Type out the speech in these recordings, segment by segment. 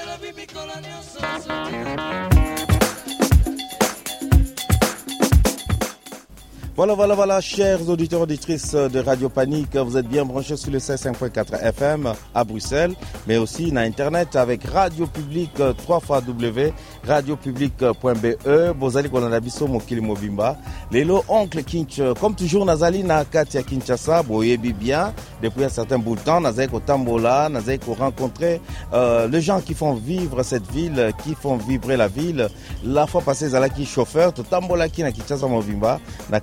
Tell Aviv, Mikol, Ani, Osos, Voilà, voilà, voilà, chers auditeurs, auditrices de Radio Panique, vous êtes bien branchés sur le 5.4 FM à Bruxelles, mais aussi na Internet avec Radio Public 3 fois W, radiopublic.be, Bozali Konanabiso Mokili Mobimba, Lelo Oncle Kinch, comme toujours, Nazali na Katia Kinshasa, Boyebi bien, depuis un certain bout de temps, Nazali Tambola, Nazali rencontrer euh, les gens qui font vivre cette ville, qui font vibrer la ville. La fois passée, Zalaki chauffeur, Tambola qui na Kinshasa Mobimba, na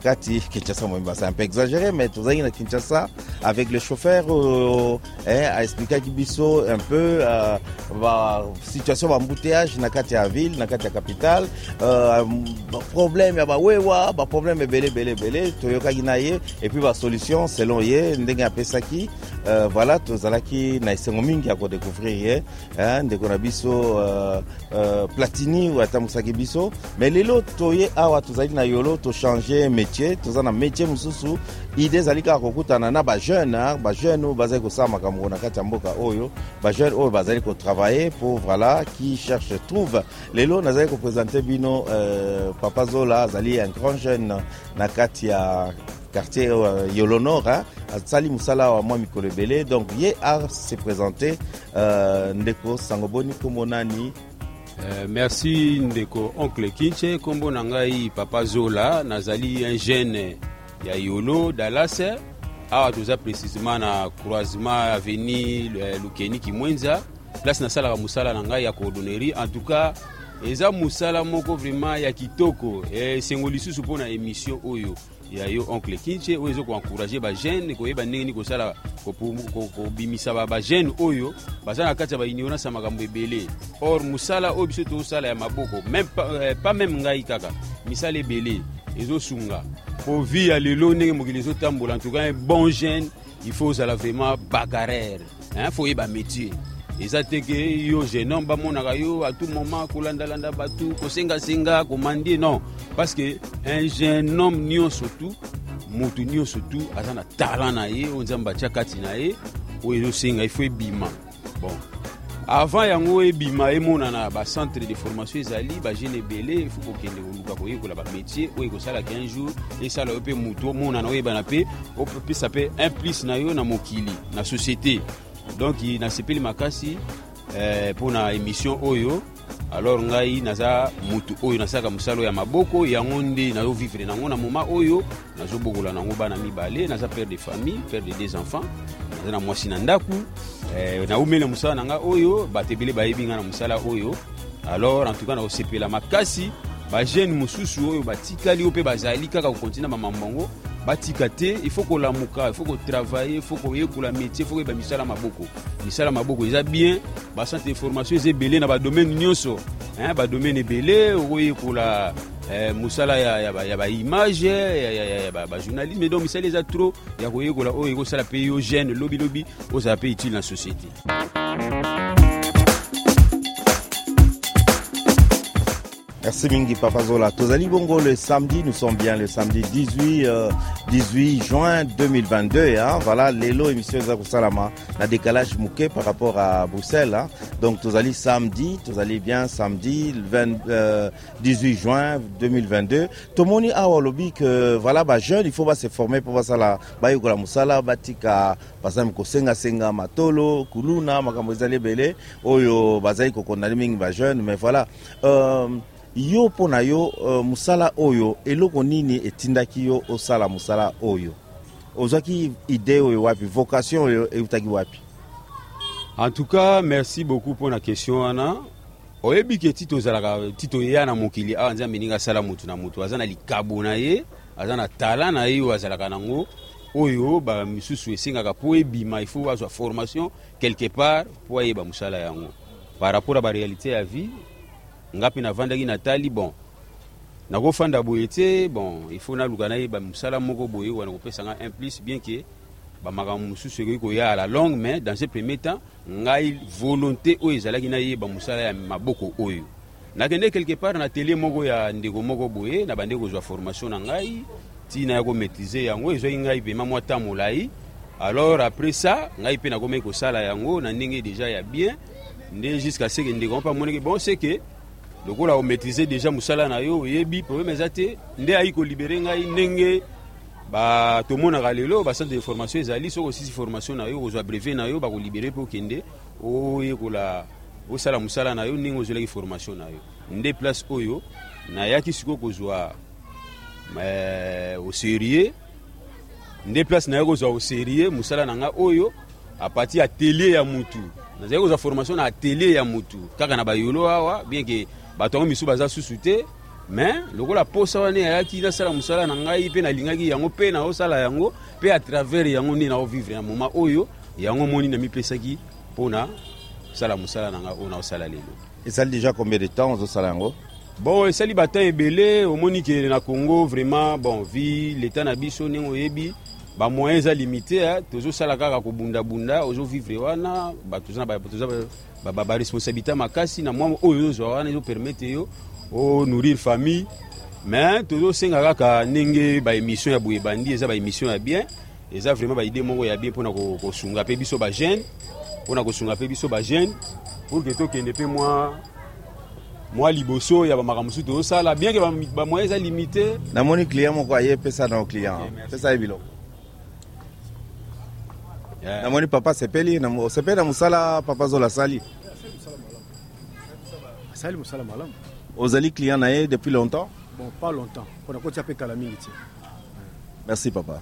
Kinshasa Mobimba. C'est un peu exagéré, mais Tozali na Kinshasa avec le chauffeur euh, eh, a expliqué un peu euh, la situation d'embouteillage na Katia ville, na Katia capitale, euh, problème ya ba wewa, ba problème belé belé belé, et puis ba solution selon ye ndenge apesaki euh, voilà tozalaki na esengo mingi ya kodécouvrir ye eh, ndeko na biso euh, euh, platini oyo atambwisaki biso. Mais lelo toye awa tozali na yolo tochange métier toza na métier mosusu. Ide ezali kaka kokutana na bajeune bajeune oyo bazali kosala makambo na kati ya mboka oyo. Bajeune oyo bazali kotravaille pour voilà qui cherche trouve. Lelo nazali kopresente bino euh, papa zola azali un grand jeune na kati ya quartier euh, yolonor asali mosala wa mwa mikolo ebele donc ye ase présente euh, ndeko sango boni kombo nani. Euh, merci ndeko. Oncle kinche nkombo na ngai papa zola. Nazali un jeune ya yolo dallas. Awa toza précisement na croisement aveni lukeni kimwenza. Place nasalaka mosala na ngai ya en tout cas eza mosala moko vraiment ya kitoko. Esengo lisusu mpo na émission oyo ya yo oncle kinche oyo eza koencourage bajeune koyeba ndenge nini kosala kobimisa bajeune oyo baza na kati ya baignorance ya makambo ebele. Or mosala oyo biso tozosala ya maboko pas meme ngai kaka misala ebele ezosunga. Po vi ya lelo ndenge mokili ezotambola en tout cas bon jeune il faut ozala vraiment bagarere fo oyeba métier eza te ke yo jeune homme bamonaka yo à tout moment kolandalanda bato kosengasenga komandie non. Parce que un jeune homme nyonso tu moto nyonso tu aza na talent na ye oyo nzambe atia kati na ye oyo ezosenga ifo ebima. Bon. Avant yango ebima emonana bacentre de formation ezali bajeune ebele ifo kokende koluka koyekola bamétier oyo ekosalaka un jour esala yo mpe motu omonana oyebana mpe opesa mpe un plus na yo na mokili na société donc nasepeli makasi mpona eh, émission oyo. Alors ngai naza mutu oyo nasalaka mosala ya maboko yango nde nazovivre nango na moma oyo. Nazobokola nango bana mibale naza père de famille père de deux enfants. Naza na mwasi na ndaku. Eh, naumeli na mosala na ngai oyo bato ebele bayebi ngai na mosala oyo. Alors en tout cas nakosepela makasi bajeune mosusu oyo batikali oyo mpe bazali kaka kokontina bamambo yango batika te il faut kolamuka il faut kotravaille il faut koyekola métier il faut koyeba misala maboko misala maboko eza bien bacentre de formation eza ebele na badomaine nyonso badomaine ebele okoyekola eh, mosala ya, baimage ya, bajournalisme donc misala eza trop ya koyekola oyo ekosala mpe yo jeune lobilobi ozala mpe utile na société Merci Mingi Papazola. Tozali Bongo le samedi, nous sommes bien le samedi 18, euh, 18 juin 2022. Hein. Voilà, l'élo émission Zakou Salama, la décalage mouqué par rapport à Bruxelles. Hein. Donc Tozali samedi, Tozali bien samedi, le 20, euh, 18 juin 2022. Tomoni Awalobi que voilà, bah jeune, il faut pas se former pour ça la Bayokola Musala, Batika, exemple, Kosenga Senga Matolo, Kuluna, Makambo Zali Bele, Oyo, Bazali Kokondali Mingi, bah jeune, mais voilà. Euh, yo mpo na yo uh, mosala oyo eloko nini etindaki yo osala mosala oyo? Ozwaki ide oyo wapi vocation oyo eutaki wapi? En tout cas merci beaucoup mpona question wana oyebi ke ti tozalaka ti toyeya na mokili. Awa nzambe ndenge asala motu na motu. Aza na likabo na ye aza na tala na ye oyo azalaka nango oyo bamisusu esengaka mpo ebima. Faut azwa formation quelque part mpo ayeba mosala yango. Par rapport à baréalité ya vie nga mpe navandaki natali bon nakofanda boye te bon il faut naluka nayeba mosala moko boye wana kopesanga un plus bien ke bamakambo mosusu ekoki koya à la longue mais dans ce premier temps ngai volonté oyo ezalaki nayeba mosala ya maboko oyo. Nakende quelque part na atelier moko ya ndeko moko boye na bande kozwa formation na ngai ntina ya komaîtrise yango ezwaki ngai pema mwa temps molai. Alors après ça ngai mpe nakomaki kosala yango na ndenge déjà ya bien nde jusqu'à ce que ndeko mpo amonaki bon que lokola omaîtrise déjà mosala na yo oyebi. Problème eza te nde ayi kolibere ngai ndenge tomonaka lelo bacentre de formation ezali soki osisi formation na yo kozwa brevet na yo bakolibere mpe okende oyekola osala mosala na yo ndenge ozwelaki formation na yo. Nde place oyo nayaki sikoyo kozwa eh, oserie nde place naye kozwa oserie mosala na nga oyo apati atelier ya mutu. Nazali kozwa formation na atelier ya mutu. Kaka na bayolo awa bien ke bato yango misu baza susu te me lokola posa wana eyaki nasala mosala na ngai mpe nalingaki yango mpe naosala yango mpe à travers yango nde naovivre na moma oyo yango moni namipesaki mpona kosala mosala na ngai oyo naosala lelo. Ezali déjà combien de temps ozosala yango? Bon esali bata ebele omoni ke na congo vraiment bon vi leta na biso ndenge oyebi bamoyen eza limité tozosala kaka kobundabunda ozovivre wana. Baresponsabilité makasi. Na mwa oyo ozozwa wana ezopermettre yo onourrir famille. Mais tozosenga kaka ndenge baémission ya boye bandi eza baémission ya bien. Eza vraiment baide moko ya bien mpona kosunga mpe biso bajeune mpona kosunga mpe biso bajeune pour ke tokende mpe mwa mwa liboso ya bamakambo mosusu tozosala bien ke bamoyen eza limité. Namoni client moko aye pesa na client. Pesa ye biloko Yeah. namoni papa sepeli na- osepeli na mosala papa zola asali asali mosala malamu. Ozali client na ye depuis longtemps? Bon pas longtemps. Mpona kotia mpe kala mingi te merci papa.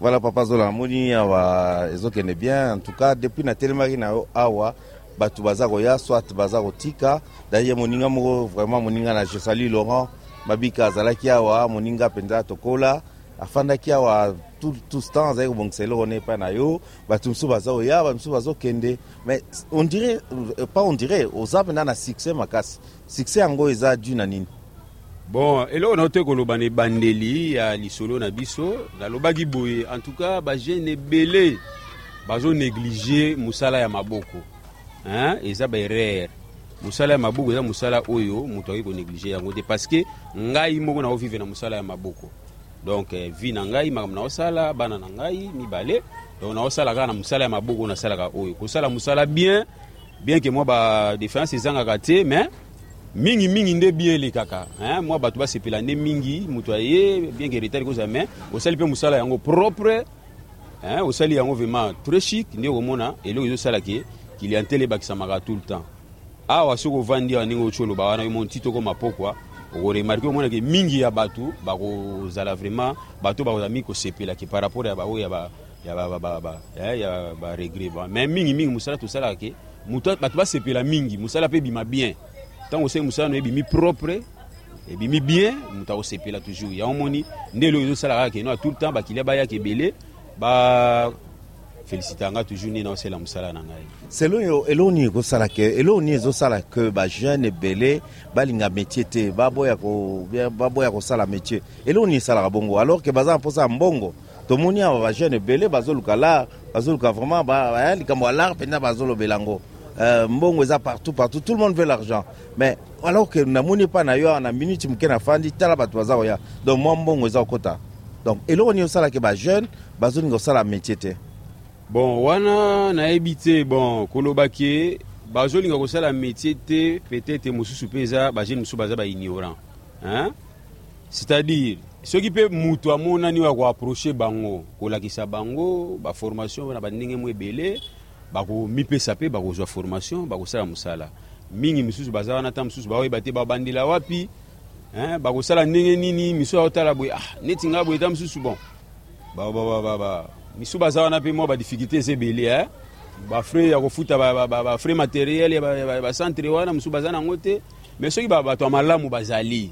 Voilà papa zola namoni awa ezokende bien. En tout cas depuis natelemaki na yo awa bato baza koya soit baza kotika. Daye moninga moko vraiment moninga na jesali laurent babika azalaki awa moninga mpenza tokola. Afandaki awa temps azali kobongisa eloko ne epai na yo bato mosusu baza koya bamisusu bazokende mais on dirait euh, pas on dirait oza mpenza na succès makasi succès yango eza dû na nini bon eloko na te koloba na ebandeli ya lisolo na biso nalobaki boye en tout cas bajeune ebele bazonéglige mosala ya maboko. Hein? eza baerreur mosala ya maboko eza mosala oyo moto akoki konéglige yango parce que ngai moko naovivre na mosala ya maboko donc eh, vi na ngai makambo naosala bana na ngai mibale donc naosala kaka na mosala ya maboko oyo nasalaka oyo kosala mosala bien bien ke mwa badiférence ezangaka te mais mingimingi nde bien elekaka hein? mwa bato basepela nde mingi moto aye bien ke retard kozala mais osali mpe mosala yango propre hein? osali yango vraiment très chic nde okomona eloko ezosala ke clientele ebakisamaka tout le temps awa soki ovandi awa ndenge oti oloba wana yo moni ti tokoma pokwa okoremarke omonake mingi ya bato bakozala vraiment bato bakozala mingi kosepelaki par rapport ya baoyo ya ba- ya ba- ba- ba- ba- ya baregre mais mingimingi mosala tosalaka ke bato basepela mingi mosala mpe ebima bien. Ntango osali mosala no ebimi propre ebimi bien moto akosepela toujours. Yango moni nde eloko ezosalaka ke no a tout le temps bakilia bayaka ebele ba félicitanga toujours nde naosala mosala na ngai selon yo eloko nini ekosala ke eloko nini ezosala ke bajeune ebele balinga métier te baboya baboya kosala métier. Eloko nini esalaka bongo. Alors ke baza na mposa ya mbongo. Tomoni awa bajeune ebele bazoluka lar bazoluka vraiment ba- ba- likambo ya lar mpenza bazolobela yango Euh, mbongo eza partout partout tout le monde veut l'argent. Mais alors ke namoni epa na yo na minute moke nafandi tala bato baza koya donc mwa mbongo eza kokota donc eloko nini osalaki bajeune bazolinga kosala métier te bon wana nayebi te bon koloba ke bazolinga kosala métier te peut-être mosusu mpe eza bajeune mosusu baza baignorant hein? c'est-à-dire soki mpe moto amonani oyo akoaproche bango kolakisa bango baformation na bandenge mo ebele bakomipesa mpe bakozwa formation bakosala mosala mingi misusu baza wana ta mosusu baoyeba te babandela wapi bakosala ndenge nini misu aotala boye ah, neti nga boye ta mosusu bon misu baza wana mpe mwa badifficulté eza ebele eh? bafrais ya kofuta ba- ba- bafrais matériel ya ba- ba- bacentre wana mosusu baza nango te. Mais soki ba- bato ya malamu bazali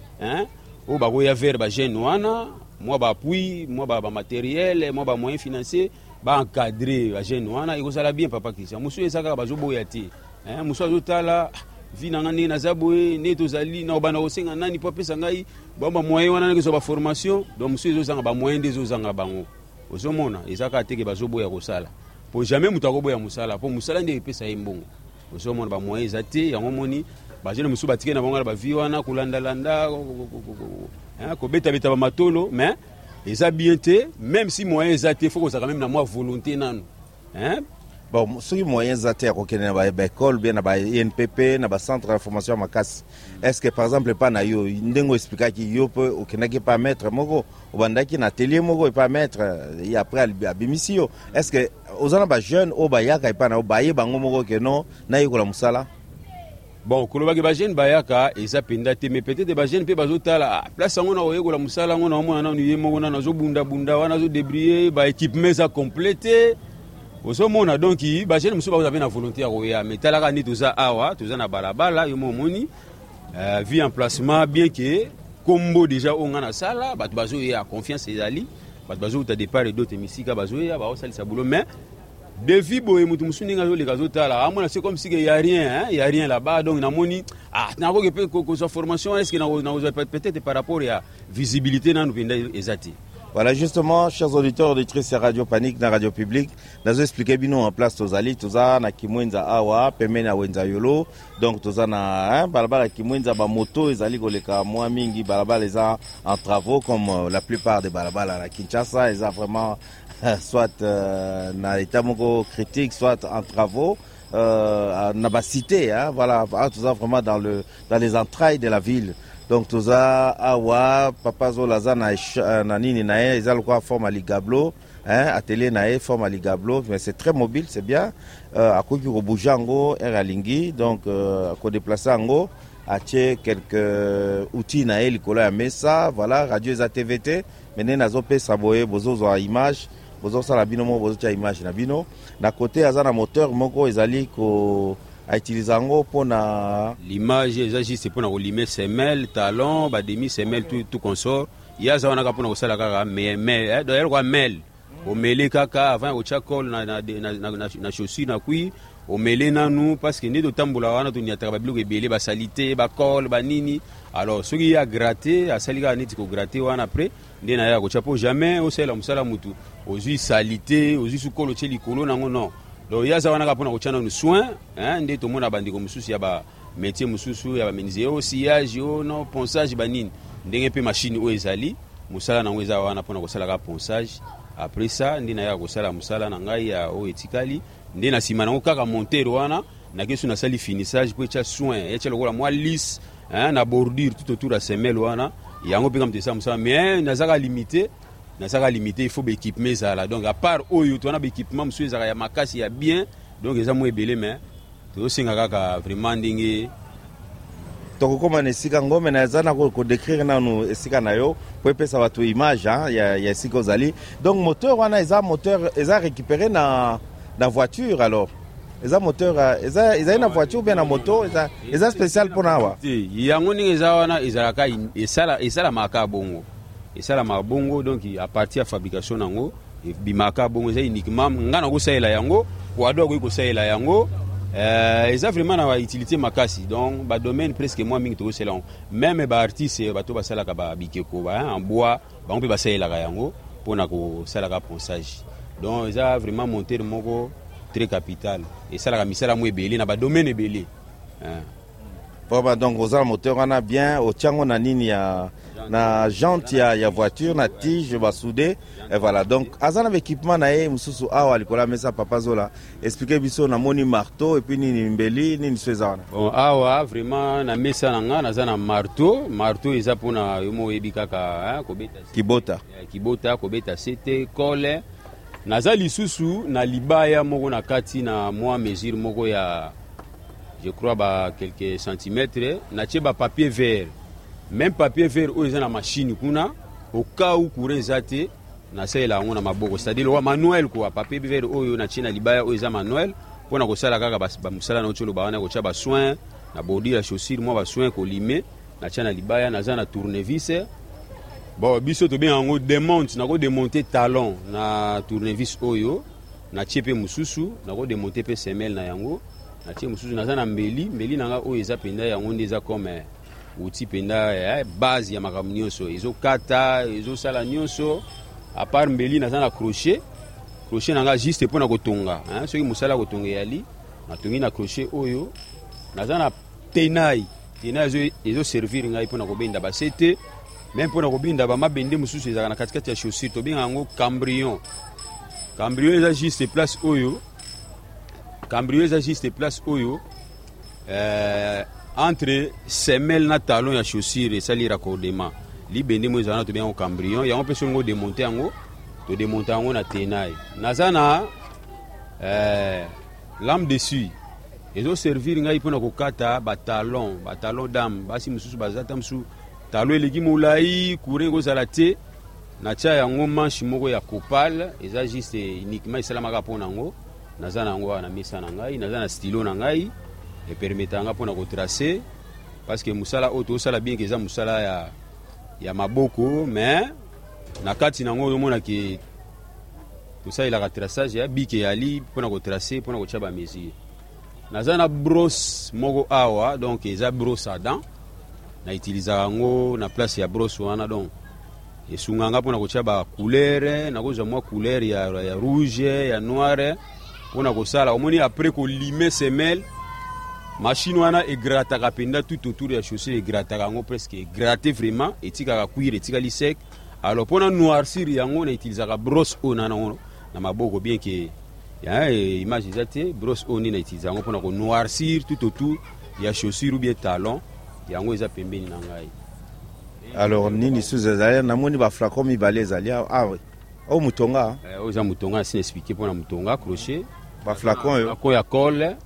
oyo bakoya vers bajeune wana mwa bapui mwa ba- bamateriel mwa bamoyen financier baencadre bajeune wana ekozala bien papa christian. Mosusu eza kaka bazoboya te mosusu azotala "Ah, vi na nga ndenge naza boye nde tozali na obanda kosenga nani mpo apesa ngai bamba moyen wana nakezwa baformation donc mosusu ezozanga bamoyen nde ezozanga bango ozomona eza kaka teke bazoboya kosala po jamais moto akoboya mosala mpo mosala nde epesa ye mbongo ozomona bamoyen eza te yango moni bajeune mosusu batike na bango na bavie wana kolandalanda kobetabeta bamatolo mais eza bien te même si moyen eza te fo kozalaka même na mwa volonté hein? Bon soki moyen eza te ya kokende na ba- baekole bien na ba inpp na bacentre ya formation ya makasi est ce que par exemple epa na yo ndenge oexplikaki yo mpe okendaki epa maître moko obandaki na atelier moko epa maître ye après ali- abimisi yo. Est ce que oza na bajeune oyo bayaka epa na yo baye bango moko keno nayekola mosala bon kolobaki bajeune bayaka eza mpenza te mais peut-être bajeune mpe bazotala ah, place yango na koyekola mosala yango na omona nanu ye moko nanu azobundabunda wana azodébrie baéquipement eza complet te ozomona donc bajeune mosusu bakoza mpe na volonté ya koya mais talaka nde toza awa toza na balabala yo mo omoni. Euh, vie emplacement bien ke kombo déjà oyo nga nasala bato bazoya confiance ezali. Bato bazouta départ edote misika bazoya baosalisa bulo mais devi boye moto mosusu ndenge azoleka azotala amona c'est comme si que ya rien hein, ya rien là-bas. Donc namoni ah nakoki mpe ko- kozwa formation nako- nakozwa pe- peut-être par rapport ya visibilité nanu mpenza eza te Voilà, justement, chers auditeurs, auditrices ya Radio Panique na Radio Publique, nazo expliquer bino en place tozali, toza na Kimwenza awa, pembeni ya Wenza Yolo. Donc toza na hein, balabala Kimwenza ba moto ezali koleka mwa mingi, balabala eza en travaux comme euh, la plupart des balabala na Kinshasa, eza vraiment euh, soit euh, na état moko critique, soit en travaux. Euh, na ba cité, hein, voilà, toza vraiment dans le dans les entrailles de la ville. Donc toza awa papa zolaza na, esh- euh, na nini na ye eza forme ya ligablo hein, atelier na ye forme ya ligablo mais c'est très mobile c'est bien. Euh, akoki kobouge yango ere alingi donc euh, akodeplace yango atie quelques outils na ye likolo ya mesa voilà radio eza tv te me nazopesa boye bozozwa image bozosala bino moko bozotia image na bino. Na kote aza na moteur moko ezali ko autilize yango mpona l'image eza juste mpona kolime semelle talon bademi semelle tout, tout consort. Ye aza wana kaka mpona kosala kaka elokwa mele omele kaka avant ya kotya cole na, na, na, na, na, na chaussure na kwi omele nanu parce que nde totambola wana toniataka babiloko ebele basali te bacole banini alors soki ye agrate asali kaka neti kograte wana après nde na ye akotya mpo jamais osalela mosala mutu ozwi sali te ozwi sukolo otye likolo nango non donc ye aza wana kaka mpona kotya nanu soin nde tomona bandeko mosusu ya bamétier mosusu ya bamenise o sillage o no ponçage banini ndenge mpe mashine oyo ezali mosala nango eza wana mpona kosala kaka ponçage après ça nde nayaka kosala mosala na ngai ya oyo etikali nde na nsima nango kaka montere wana nake so nasali finissage mpo etya soin etya lokola mwa hein, na bordure tout autour ya semele wana yango mpe kamto esala mosala mais nazaka limité nazaka limité il faut baéquipement ezala donc à part oyo towana baéquipement mosusu ezalaka ya makasi ya bien donc eza mwa ebele mais tozosenga kaka vraiment ndenge tokokóma na esika ngombe na eza na ko- kodécrire nanu esika na yo po epesa bato image hein, ya, ya esika ozali donc moteur wana eza moteur eza récupéré na, na voiture alors eza moteur euh, eza ezali na voiture bien na moto eza, eza spécial mpona awa yango ndenge eza wana ezalaka esalamaka bongo esalamaka bongo donc a partir ya fabrication nango. Ebimaka bongo eza uniquement nga na kosalela yango wado akoki kosalela yango. Euh, eza vraiment na bautilité makasi. Donc badomaine presque mwa mingi tokosala yango meme baartiste bato basalaka ba- bikeko ba en bois bango mpe basalelaka yango mpona kosalaka ponçage donc eza vraiment montere moko très capital. Esalaka misala mo ebele na badomaine ebele hein. vraiment donc oza na moteur wana bien otiango na nini ya na jante ya, ya voiture na tige basude et voilà donc aza na baéquipement na ye mosusu awa likolo ya mesa papa zola. Explike biso namoni marteau epuis nini mbeli nini so eza wana. Bon awa vraiment na mesa na nga naza na marteau. Marteau eza mpona yo mo oyebi kaka hein, kobeta kibota. Kibota kobeta sete kole. Naza lisusu na libaya moko na kati na mwa mesure moko ya je crois ba quelques centimètres. Natie bapapier vert même papier vert oyo eza na mashine kuna okau courant eza te nasalela yango na maboko. C'est-à-dire lowa manuel kua papier vert oyo natie na libaya oyo eza manuel mpona kosala kaka bamosala na otyo loba wana kotya basoin na bodi ya chaussure mwa basoin kolime natia na libaya naza na tournevis. Bon biso tobenga yango demonte nakodemonte talon na tournevis oyo natie mpe mosusu nakodemonte mpe semele na yango natie mosusu naza na mbeli mbeli na nga oyo eza mpenza yango nde eza comme outil mpenza eh, base ya makambo nyonso. Ezokata ezosala nyonso. Apart mbeli naza na crochet. Crochet na nga juste mpona kotonga hein, soki mosala ya kotonga eyali natongi na crochet oyo. Naza na tenai tenai ezo- ezoservir ngai mpona kobenda base te me mpona kobinda bamabende mosusu ezalaka na katikati ya chaussure. Tobenga yango cambrion. Cambrion eza juste place oyo. Cambrion eza juste place oyo. Euh, entre semelle na talon ya chaussure esali raccordement libende mo ezala na tobenga yango cambrion. Yango mpe soki odemonte yango todemonte yango na tenai naza na euh, lame dessus. Ezoservir ngai mpona kokata batalon batalon dame. Basi mosusu baza ta mosusu talon eleki molai courant ekozala te. Natya yango manche moko ya copal eza juste uniquement esalamaka mpo na yango. Naza na yango awa na mesa na ngai naza na stylo na ngai epermeta nga mpona kotrace parceke mosala oyo tozosala bienke eza mosala ya, ya maboko mais na kati nango ozomonake tosalelaka traçage ya bike yali mpona kotrace mpona kotya bamesure naza na brosse moko awa donc eza brosse a dent na utilizaka yango na place ya brosse wana donc esunganga mpona kotya bacouleur nakozwa mwa couleur ya, ya rouge ya noire mpona kosala omoni après kolime semelle machine wana egrataka mpenza tout autour ya chaussure egrataka yango presque egrate vraiment etikaka cuire etikali sec. Alors mpona noircir yango na utilizaka brosse oyo na nango na maboko bien ke ya eh, image eza te brosse oyo nde na utiliza yango mpona konoircir tout autour ya chaussure ou bien talon. Yango eza pembeni na ngai. Alors nini susu ezali namoni baflacon mibale ezali awa. Awa oyo motonga Eh, oyo eza motonga asina explike mpona motonga crochet. Baflacon ya cole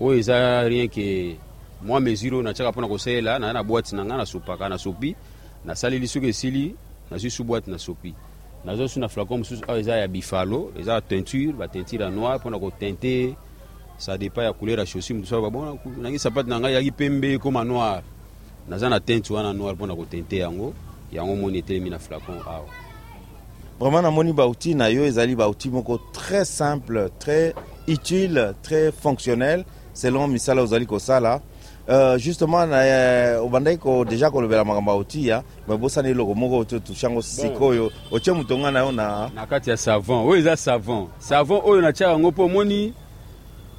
oyo eza rien ke mwa mesure oyo natiaka mpona kosalela naza na boite na ngai nasopaka nasopi nasaleli soki esili nazwi su nasopi nazwa na flacon mosusu oyo eza bifalo eza ya teinture bateinture ya noir mpona kotinte ça dépend ya couleur ya chaussure mosusu babona nangi sapate na ngai yaki pembe ekoma noir. Naza na teinte wana noir mpona yango. Yango moni etelemi na flacon awa. Vraiment namoni bauti na yo ezali bauti moko très simple très utile très fonctionnel selon misala ozali kosala. Uh, justement na eh, obandaki ko deja kolobela makambo ya otia me bosana eloko moko oto tushango sikoyo. Otie motonga na yo na na kati ya savon. Oyo eza savon. Savon oyo natiaka yango mpo omoni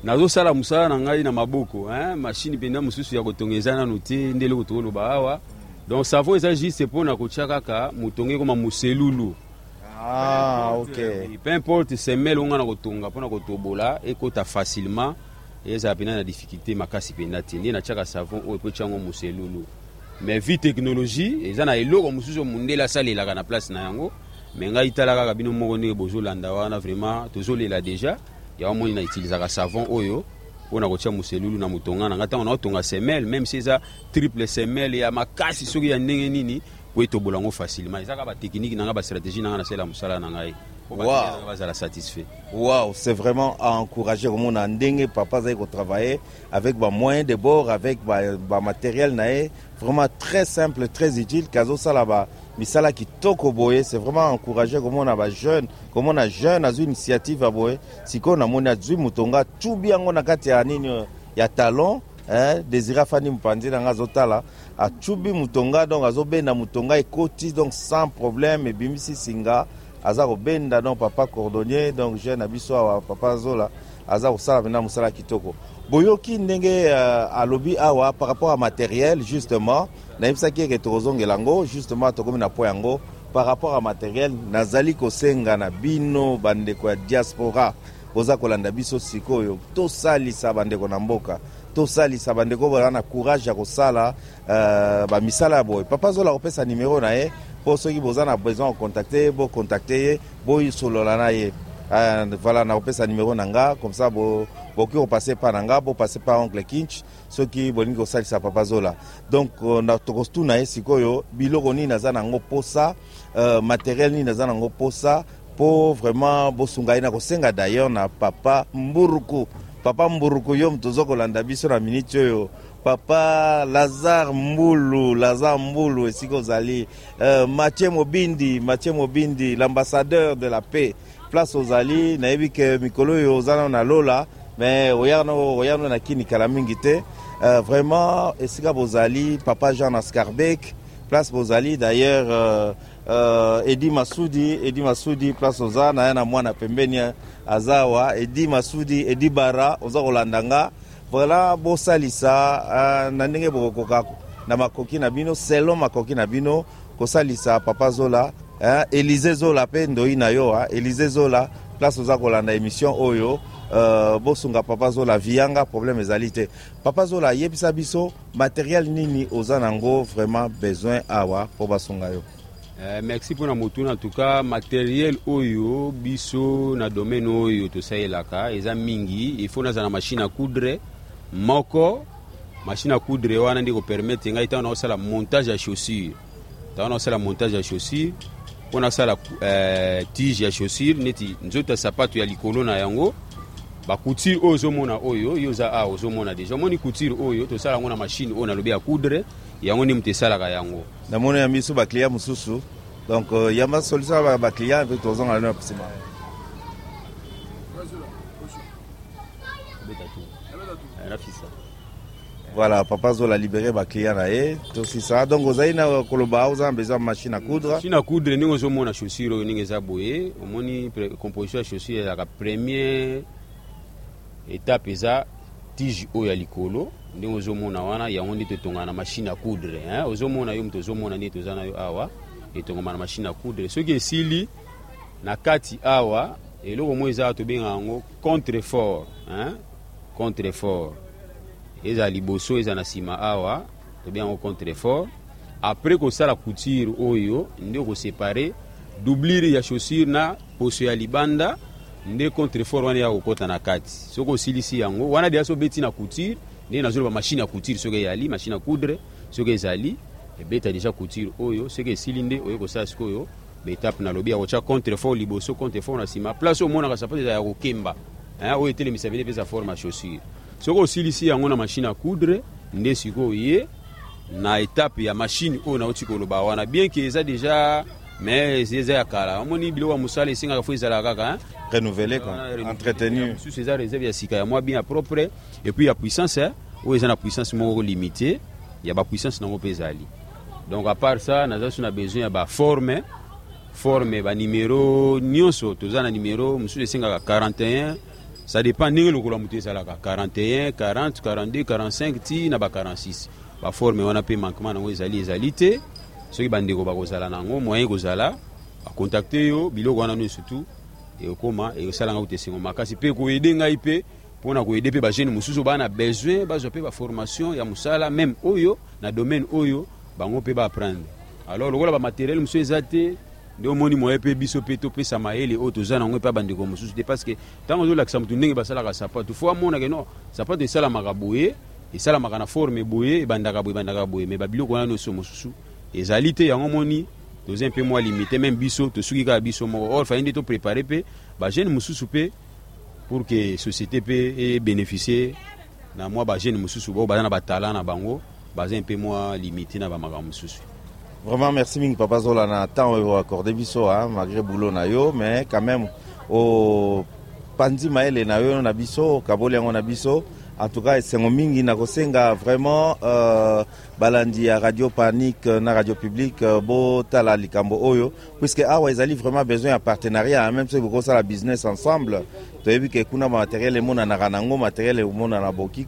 nazosala mosala na ngai na maboko hein? mashine mpenza mosusu ya kotonga eza nano te nde eloko tokoloba awa. Donc savon eza juste mpona kotia kaka motonga ekoma moselulu. Ah, ok. Peu importe semele onga na kotonga mpona kotobola ekota facilement ezala mpena na difficulté makasi mpenza te. Nde natiaka savon oyo po tiango moselulu. Mais vi technologie eza na eloko mosusu oyo mondele asalelaka na place na yango. Me ngai tala kaka bino moko ndenge bozolanda wana vraiment tozolela deja ya omoni na utilizaka savon oyo mpona kotia moselulu na motonga na ngai ntango naotonga semele même si eza triple semele ya makasi soki ya ndenge nini po etobola yango facilement. Eza kaka bateknike na ngai bastratégie na ngai nasala mosala na ngai Wow. na bazala satisfait c'est vraiment à encourager. Comme on a ndenge papa zai travailler avec ba moyens de bord avec ba, ba matériel nae. Vraiment très simple très utile. Kazo sala ba misala kitoko boye. C'est vraiment encourager. Comme on a ba jeune comme on a jeune azu initiative à boye. Siko na moni azui mutonga tubi yango na kati ya nini ya talon hein, désira fani mopanzi nanga azotala atubi mutonga donc azobenda mutonga ekoti donc sans problème. Ebimisi singa aza kobenda donc papa cordonnier donc jeune na biso awa papa zola aza kosala mpena mosala kitoko. Boyoki ndenge uh, alobi awa par rapport à matériel justement nayebisaki eke tokozongela yango justement tokomi na po yango par rapport à matériel nazali kosenga na bino bandeko ya diaspora. Boza kolanda biso sikoyo tosalisa bandeko na mboka tosalisa bandeko baza na courage ya kosala uh, bamisala ya boye. Papa zola kopesa nimero na ye mpo soki boza na besoin kocontacte ye bocontacte ye bosolola na ye. Uh, voilà nakopesa nimero na nga comme ça bo, bokoki mpa na nga bopase mpa oncle kinch soki bolingi kosalisa papa zola. Donc uh, na tokotuna ye sikoyo biloko nini aza nango posa uh, materiel nini aza nango posa mpo vraiment bosunga ye na kosenga d'ailleurs na papa mburuku. Papa mburuku yo moto oza kolanda biso na miniti oyo papa lazare mbulu lazare mbulu esika ozali. Uh, mathieu mobindi mathieu mobindi l'ambassadeur de la paix. Place ozali nayebi ke mikolo oyo oza nano na lola mais oyano na kini kala mingi te. Uh, vraiment esika bozali papa jean ascarbek place bozali. D'ailleurs uh, uh, edi masudi edi masudi place oza na na mwana pembeni aza awa edi masudi edi bara oza kolanda nga voilà bosalisa uh, na ndenge bokokoka na makoki na bino selon makoki na bino kosalisa papa zola uh, elize zola mpe ndoi na yo uh, elize zola place oza kolanda émission oyo uh, bosunga papa zola vianga problème ezali te. Papa zola yebisa biso materiel nini oza nango vraiment besoin awa mpo basunga yo? Uh, merci mpona motuna. En tout cas matériel oyo biso na domaine oyo tosalelaka eza mingi. Il faut nazala na machine à coudre moko machine à coudre wana ndi kopermettre ngai ntango naosala montage ya chaussure. Ntango naosala montage ya chaussure mpo nasala uh, tige ya chaussure neti nzoto ya sapato ya likolo na yango bacouture oyo ozomona oyo yo oza awa ozomona deja. Omoni couture oyo tosala yango na machine oyo nalobi ya coudre yango ndi moto esalaka yango. Namoni ya biso bakliya mosusu. Donc uh, yamba solution ya bakliya mpe tozonga lano ya nsima voilà papa zola libere bakliya na ye. Tosisa donc ozali na koloba oza na besoin machine à coudre. Machine à coudre ndenge ozomona chaussure oyo ndenge eza boye. Omoni composition ya chaussure ezalaka première étape eza tige oyo ya likolo. Ndenge ozomona wana yango nde totongana na machine à coudre ozomona yo moto ozomona nde toza na yo awa etongama na machine à coudre. Soki esili na kati awa eloko moko eza tobengaka yango contrefort? Contrefort eza liboso eza na nsima awa. Tobenga yango contrefort après kosala couture oyo nde okosepare doublure ya chaussure na poso ya libanda nde contrefort wana ya kokɔta na kati. Soki osilisi yango wana deya so obeti na couture ndenge nazoloba machine ya couture soki eyali machine ya coudre soki ezali ebeta deja couture oyo soki esili nde oyo kosala sikoyo baetape nalobi ya kotya contrefort liboso contrefort na nsima place omonaka sapato eza ya kokemba oyo etelemisa bene mpeza forme ya chaussure. Soki osilisi yango na machine ya coudre nde sikoyo ye na etape ya machine oyo nauti koloba wana. Bien ke eza deja mais eza ya kala. Omoni biloko ya mosala esengaka fo ezalaka kaka renouveler entretenu mosusu eza réserve ya sika ya mwa bien ya propre. Et puis ya puissance oyo eza na puissance moko limité ya bapuissance nango mpe ezali. Donc à part ça naza so na besoin ya baforme forme banimero nyonso toza na nimero mosusu esengaka 41 ça dépend ndenge lokola moto ezalaka. 41 40 42 45 ti na ba 46 baforme wana mpe manquement nango ezali ezali te. Soki bandeko bakozala nango moyen kozala bakontakte yo biloko wana nyonso tu ekokoma ekosalanga kuta esengo makasi mpe koyede ngai mpe mpona koyede mpe bajeune mosusu baa na besoin bazwa mpe baformation ya mosala meme oyo na domaine oyo bango mpe baapprendre alors lokola bamateriele mosusu eza te nde omoni moye mpe biso mpe topesa mayele oyo toza nango mpe bandeko mosusu. Te parce que ntango ozolakisa motu ndenge basalaka sapato fo amonake no sapato esalamaka boye esalamaka na forme boye ebandaka boye ebandaka boye me babiloko wana nyonso mosusu ezali te. Yango moni toza mpe mwa limité meme biso tosuki kaka biso moko. Or fai nde toprépare mpe bajeune mosusu mpe pour ke société mpe ebénéficie na mwa bajeune mosusu. Bao baza na batala na bango baza mpe mwa limité na bamakambo mosusu vraiment merci mingi papa zola. Na temps oyo accordé biso hein, malgré boulot na mais quand même opandi mayele na yo na biso okaboli yango na biso. En tout cas esengo mingi nakosenga vraiment uh, balandi ya radio panique na radio publique uh, botala likambo oyo. Puisque awa ezali vraiment besoin ya partenariat même soki bokosala business ensemble. Toyebi ke kuna bamateriel emonanaka nango materiel emonana boki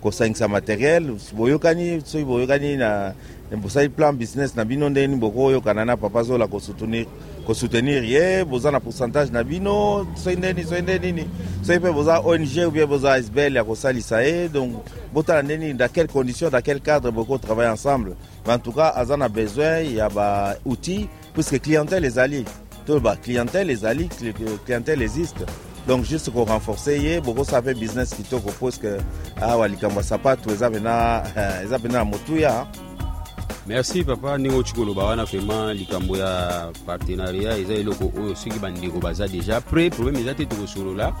kosangisa materiel boyokani soki boyokani na bosali plan business na bino ndeni bokoyokana na papa zola kosoutenir kosoutenir ye boza na pourcentage na bino soki ndeni soki nde nini. Soki mpe boza ong ou bien boza sbl ya kosalisa ye donc botala nde nini dans quelle condition dans quel cadre bokotravaille ensemble. Mais en tout cas aza na besoin ya baoutil puisque clientèle ezali to baclientèle ezali clientèle existe. Donc juste korenforce ye bokosala mpe business kitoko puisque awa likambo ya sapato eza pena eza pena na motuya merci papa. Ndenge oci koloba wana vraiment likambo ya partenariat eza eloko oyo soki bandeko baza déjà prêt problème eza te tokosolola.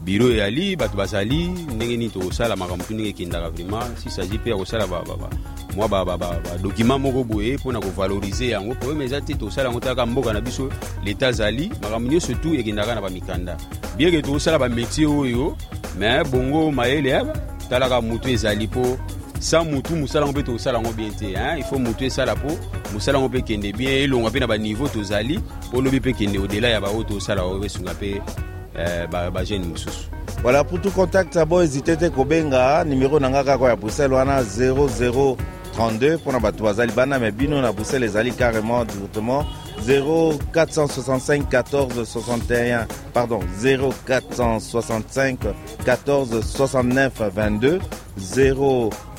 Biro eyali bato bazali ndenge nini tokosala makambo tu ndenge ekendaka vraiment. Si s'agit mpe ya kosala mwa badokima moko boye mpona kovalorize yango. Problème eza te tokosala yango taka mboka na biso leta azali makambo nyonso tu ekendaka na bamikanda bieke tokosala bamétier oyo mais bongo mayele talaka motu ezali mpo sans mutu mosala yango yango bien te il faut mutu esala mpo mosala bien elongwa mpe na tozali lobi ya tosala Voilà, pour tout contact, bon, hésitez te kobenga numéro na nga kaka ya Bruxelles wana 0032 mpona bato bazali bana me bino na Bruxelles ezali carrément directement. 0465 14 61 pardon 0465 14 69 22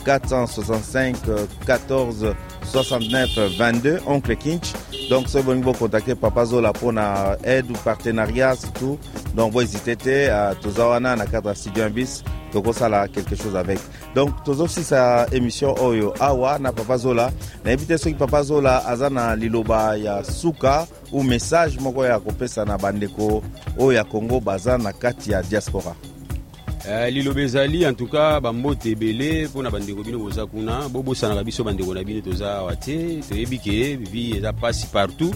0465 14 69 22 oncle Kinch. Donc soki bolingi bocontacte papa zola mpona aide ou partenariat surtout. Donc bohésite te uh, toza wana na cadre studio bis tokosala quelque chose avec. Donc tozosisa émission oyo awa na papa zola. Nayebi te soki papa zola aza na liloba ya suka ou message moko ya kopesa na bandeko oyo ya congo baza na kati ya diaspora liloba ezali en tout cas bambote ebele mpona bandeko bino boza kuna. Bobosanaka biso bandeko na bino toza te toyebi ke vi eza partout.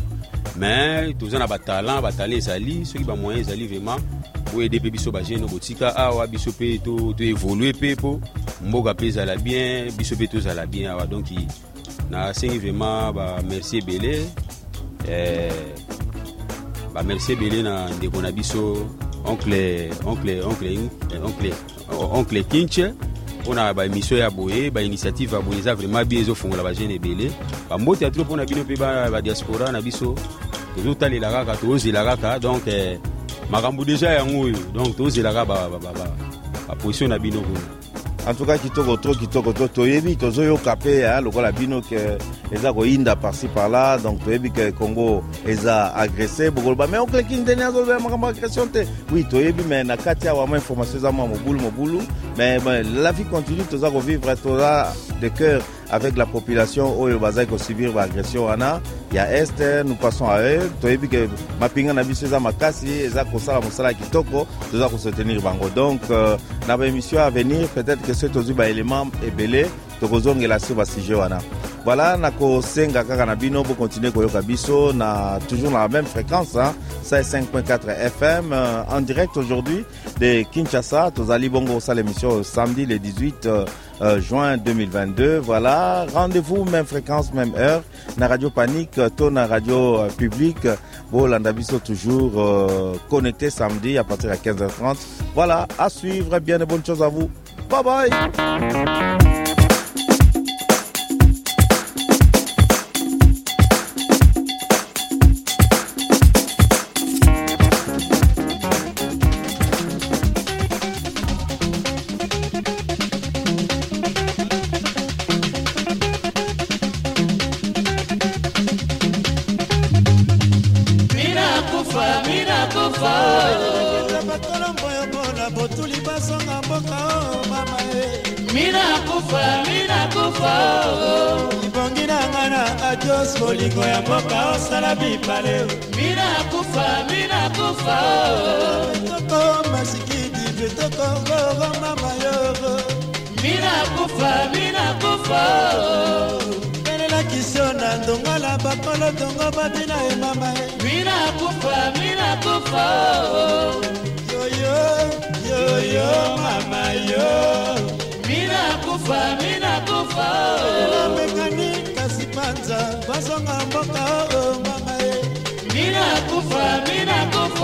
Mais toza na batalent batalent ezali soki bamoyen ezali vraiment. Boyede mpe biso bagene botika awa biso mpe to- toévolue mpe mpo mboka mpe ezala bien biso mpe tozala bien awa. Donc nasengi vraiment bamerci ebele. Eh, bamerci ebele na ndeko na biso oncle oncle oncle oncle oncle kinche. Mpona baémission ya boye bainitiative ya boye eza vraiment bien ezofongola bagene ebele bambote ya tro mpona bino mpe ba- badiaspora na biso. Tozotalela kaka tozela kaka donc eh, makambo deja yango oyo. Donc tozela kaka ba- ba- ba- ba- baposition na bino kuna cas kitoko to kitoko to toyebi tozoyoka mpe lokola bino ke eza koyinda parci par-là donc toyebi ke congo eza agressé. Bokoloba mais okleki ndeni azoloba makambo agression te. Oui toyebi mais na kati awa mwa information eza mwa mobulu mobulu mais la vie continue toza kovivre toza de cœur avec la population. Oyo bazali kosubir baagression wana ya este nous passons à eux toyebi ke mapinga na biso eza makasi eza kosala mosala kitoko donc euh, à venir peut-être que soki tozwi baélément ebele tokozongela sur wana. Voilà nakosenga kaka na bino bokontinue koyoka biso toujours la même fréquence hein, 5.4 fm euh, en direct aujourd'hui de kinshasa. Tozali bongo osala émission samedi le 18 euh, euh, juin 2022 voilà rendez-vous même fréquence même heure na radio panique to na radio euh, publique. Bolanda biso toujours euh, connecté samedi à partir de 15h30 voilà à suivre bien de bonnes choses à vous. Bye bye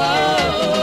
lá.